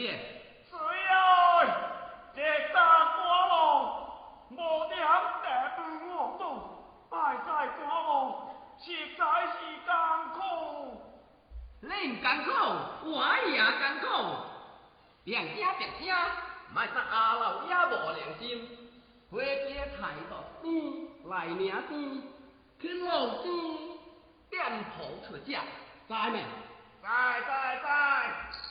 见。只这大国路，无点得不我路，拜在国路，实在是艰苦。恁艰苦，我也艰苦。两家别听，卖得阿老也无良心。回家抬头低，来娘低，去老低，点头出嫁，在没？在在。在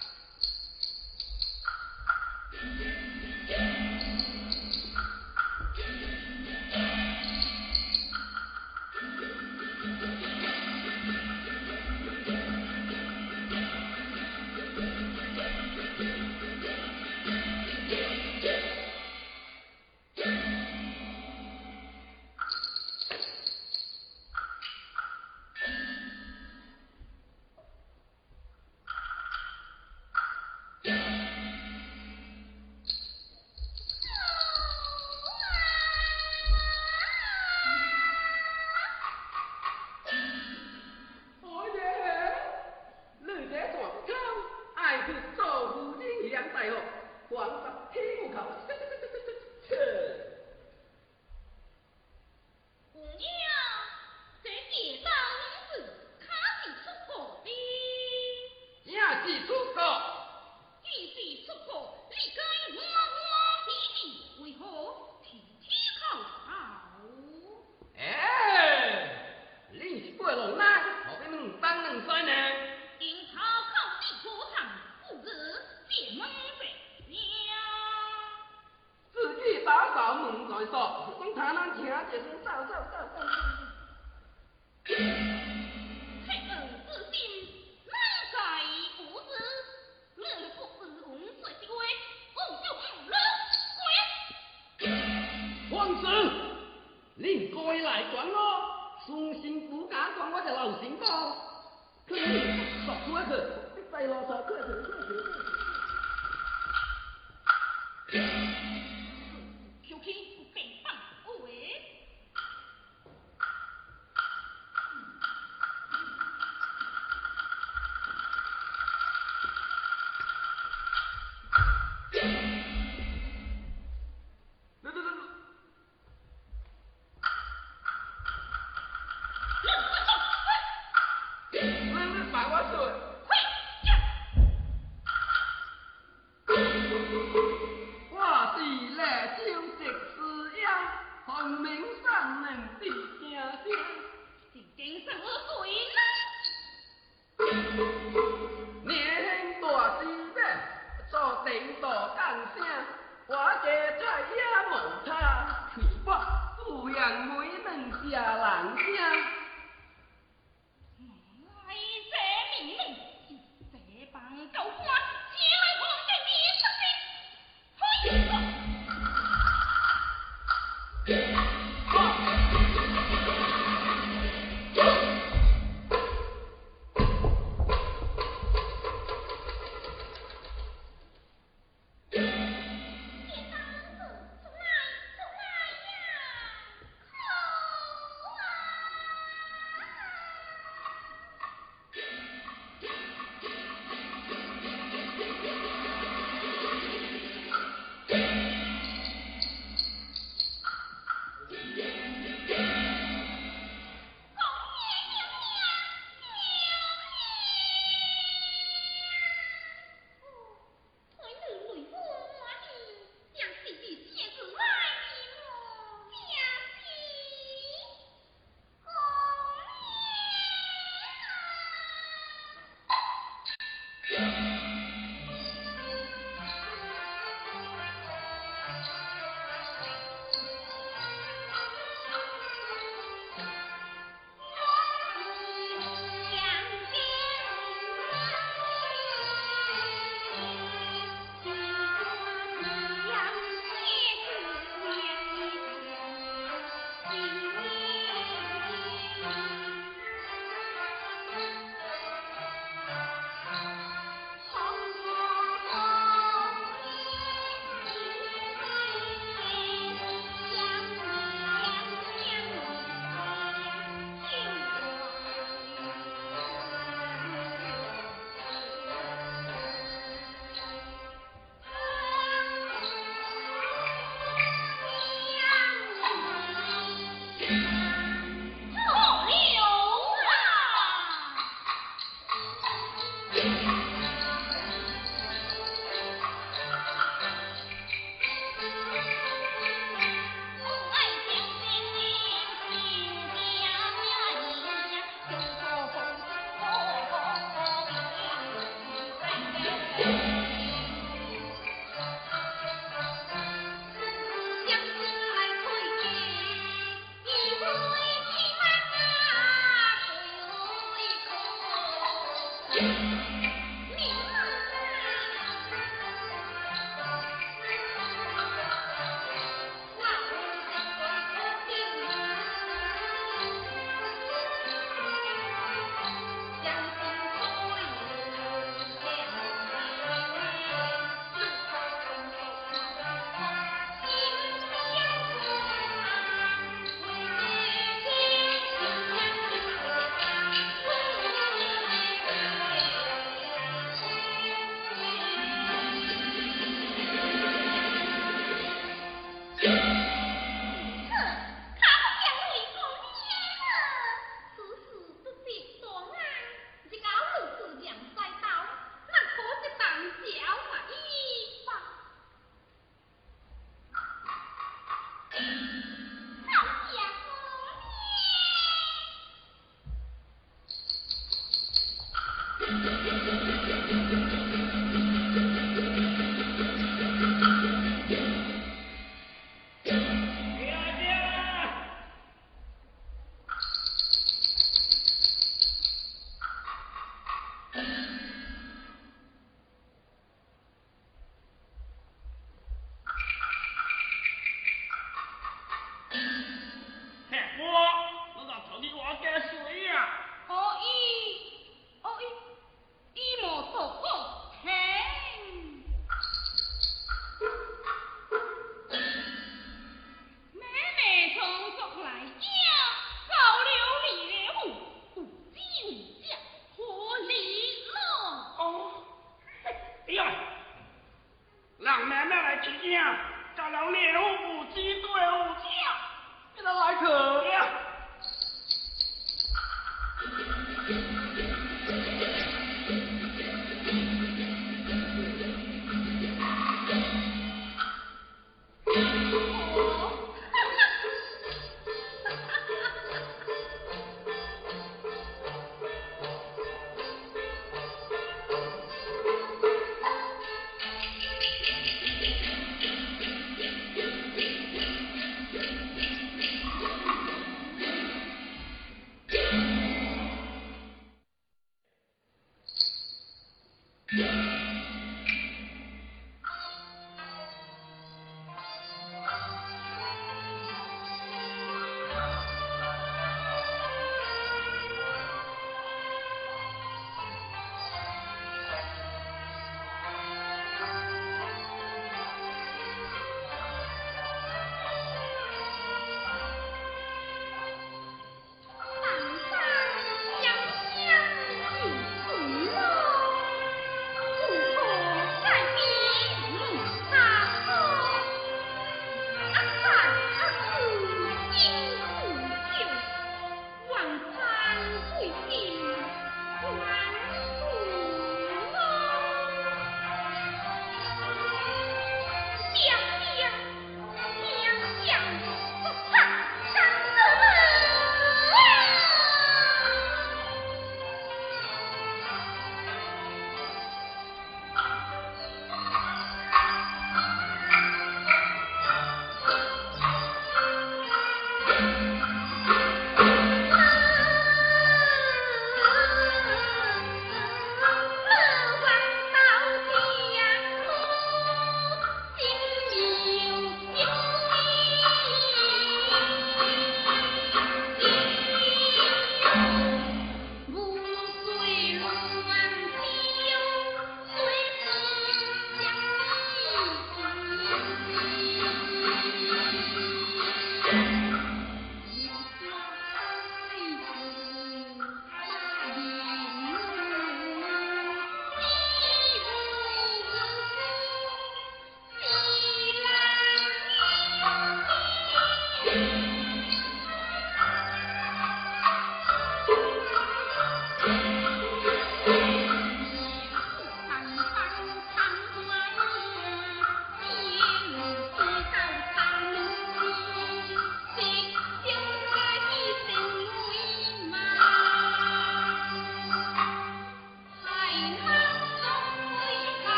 王明山能比家乡，是今生我最。年大志愿，做领导干啥？我家在也无他，你我抚养妹。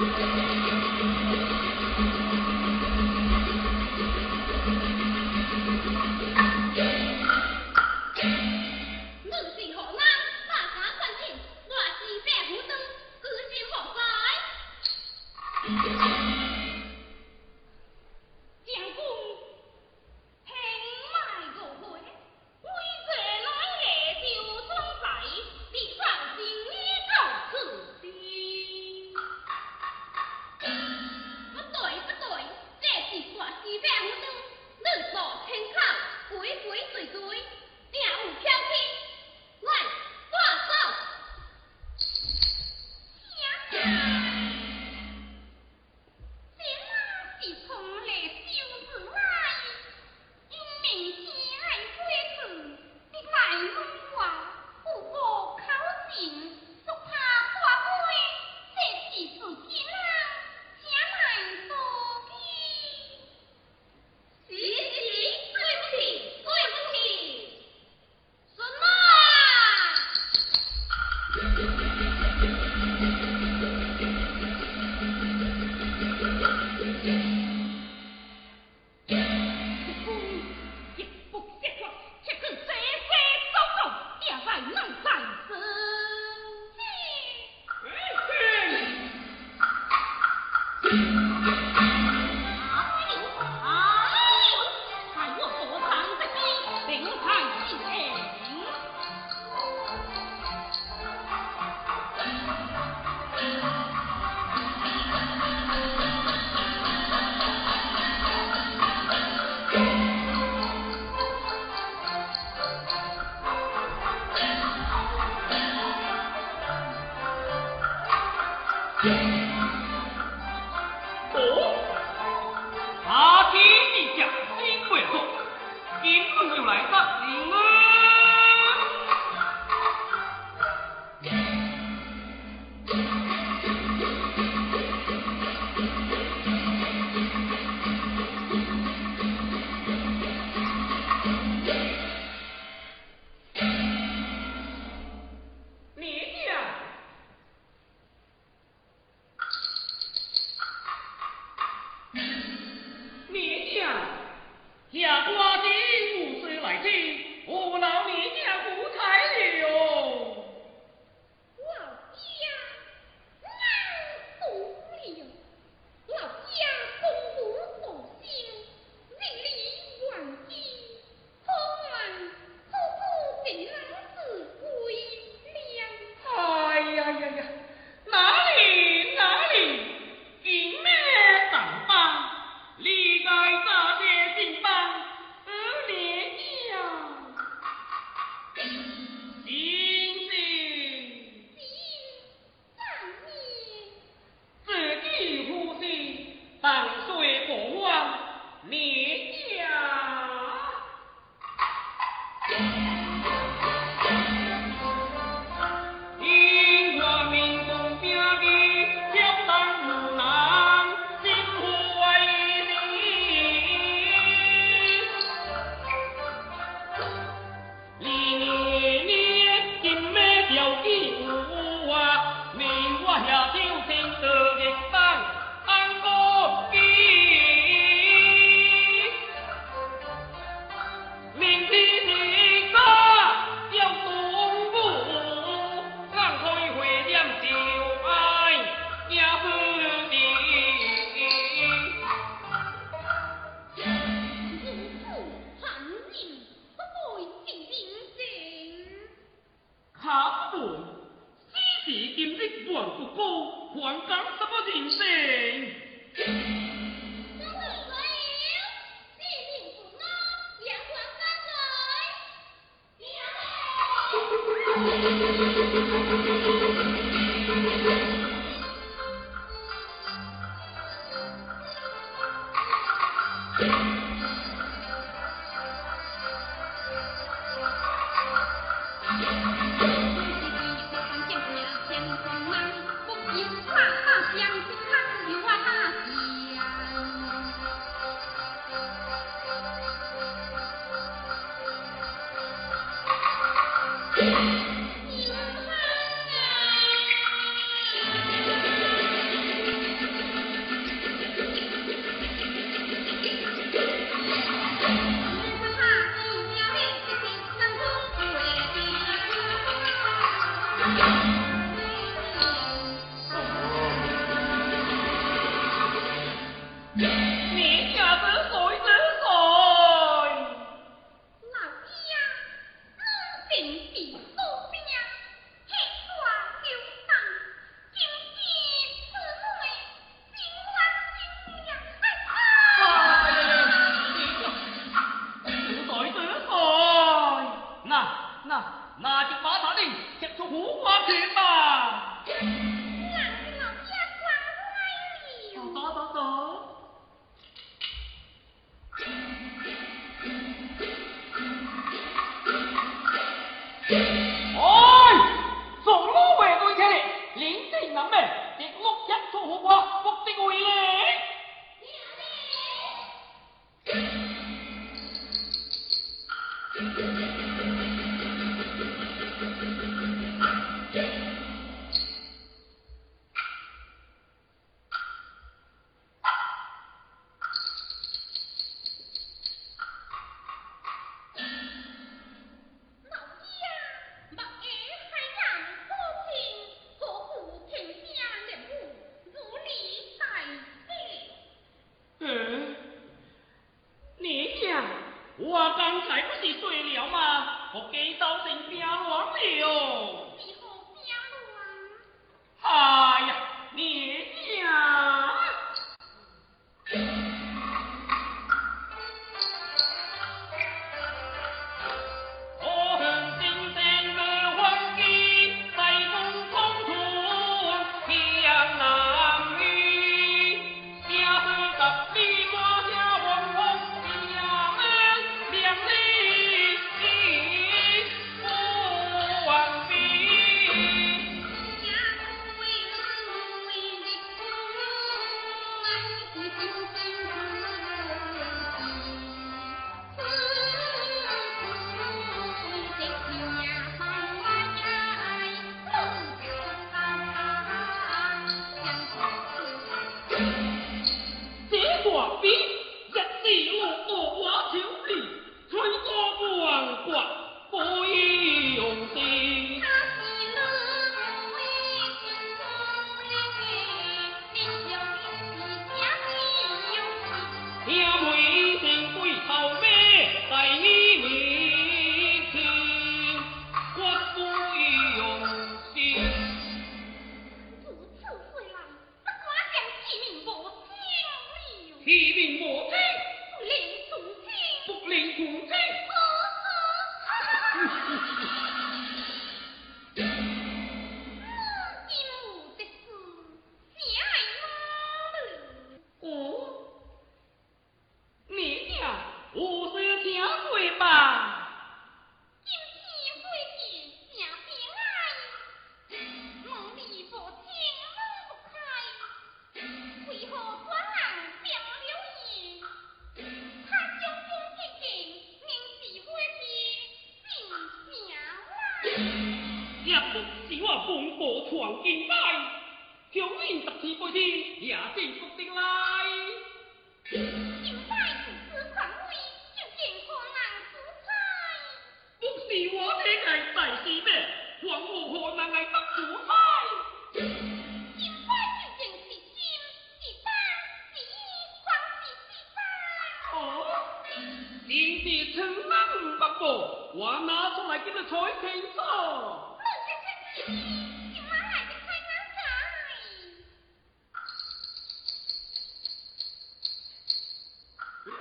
Thank you. Miễn.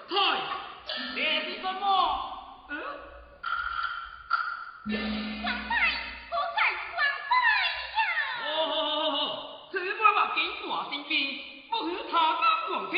太，这是什么？嗯。王太，不敢王太呀！哦，好好好，此番目镜大神兵，不许他敢妄听。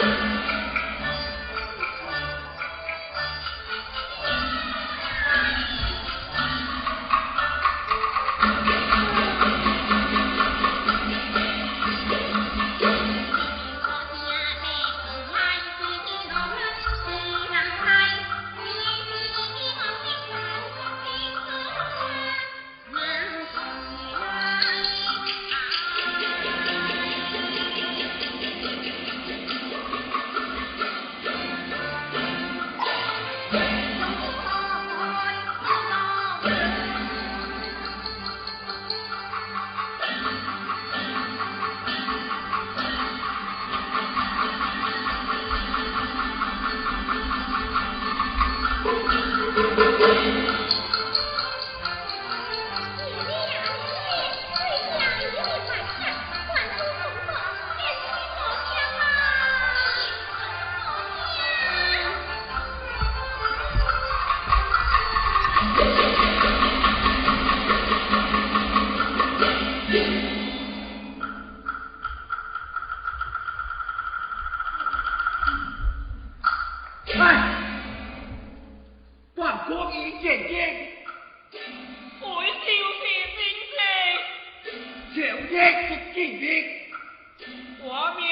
Thank you. 国以见证。会就是真正，上帝是真正，我命。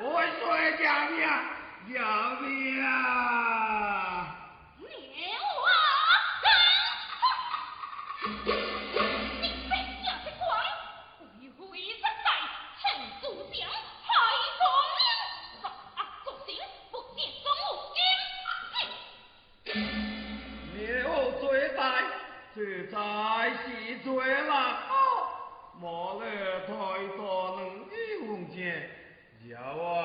我说娘娘娘娘我以为命下命啊我在我经你我莫 هو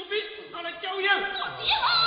牛逼！拿来教养。我爹妈。